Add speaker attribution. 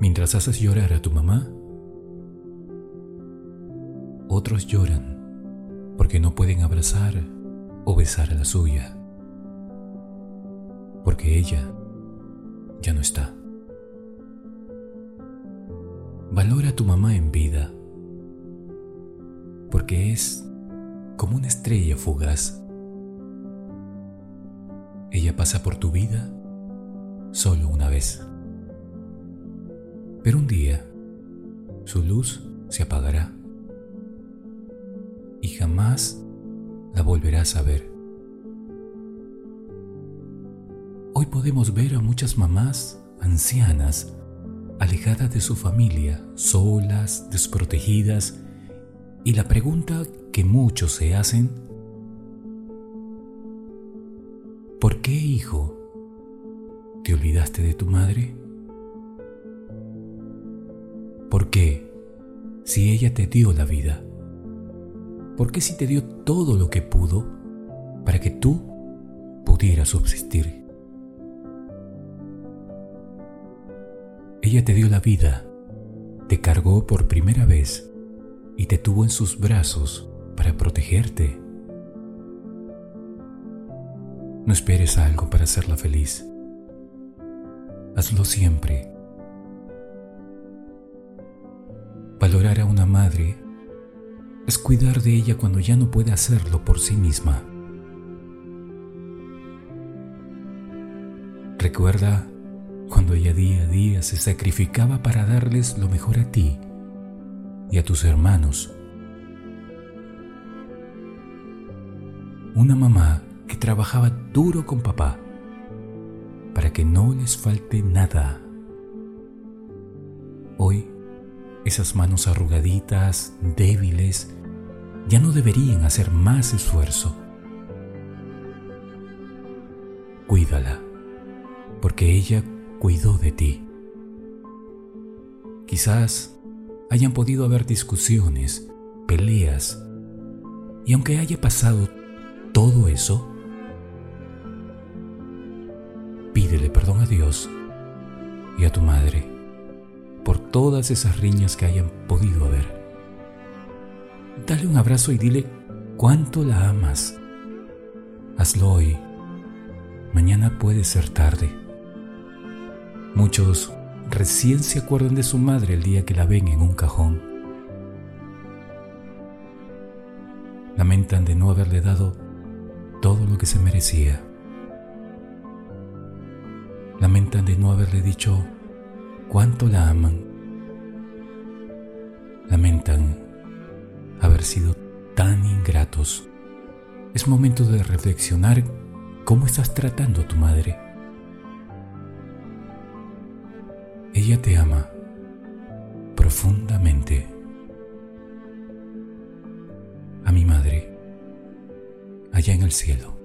Speaker 1: Mientras haces llorar a tu mamá, otros lloran porque no pueden abrazar o besar a la suya, porque ella ya no está. Valora a tu mamá en vida, porque es como una estrella fugaz. Ella pasa por tu vida solo una vez. Pero un día su luz se apagará y jamás la volverás a ver. Hoy podemos ver a muchas mamás ancianas alejadas de su familia, solas, desprotegidas, y la pregunta que muchos se hacen, ¿por qué hijo te olvidaste de tu madre? ¿Por qué si ella te dio la vida? ¿Por qué si te dio todo lo que pudo para que tú pudieras subsistir? Ella te dio la vida, te cargó por primera vez y te tuvo en sus brazos para protegerte. No esperes algo para hacerla feliz. Hazlo siempre. Madre es cuidar de ella cuando ya no puede hacerlo por sí misma. Recuerda cuando ella día a día se sacrificaba para darles lo mejor a ti y a tus hermanos. Una mamá que trabajaba duro con papá para que no les falte nada. Hoy, esas manos arrugaditas, débiles, ya no deberían hacer más esfuerzo. Cuídala, porque ella cuidó de ti. Quizás hayan podido haber discusiones, peleas, y aunque haya pasado todo eso, pídele perdón a Dios y a tu madre todas esas riñas que hayan podido haber. Dale un abrazo y dile cuánto la amas. Hazlo hoy. Mañana puede ser tarde. Muchos recién se acuerdan de su madre el día que la ven en un cajón. Lamentan de no haberle dado todo lo que se merecía. Lamentan de no haberle dicho cuánto la aman. Lamentan haber sido tan ingratos. Es momento de reflexionar cómo estás tratando a tu madre. Ella te ama profundamente. A mi madre, allá en el cielo.